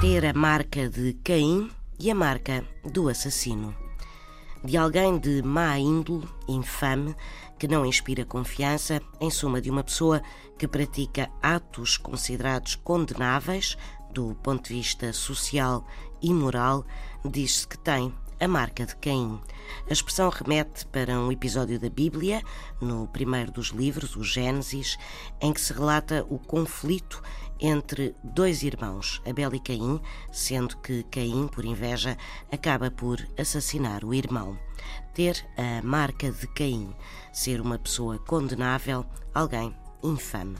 ter a marca de Caim e a marca do assassino. De alguém de má índole, infame, que não inspira confiança, em suma, de uma pessoa que pratica atos considerados condenáveis do ponto de vista social e moral, diz-se que tem a marca de Caim. A expressão remete para um episódio da Bíblia, no primeiro dos livros, o Gênesis, em que se relata o conflito entre dois irmãos, Abel e Caim, sendo que Caim, por inveja, acaba por assassinar o irmão. Ter a marca de Caim, ser uma pessoa condenável, alguém infame.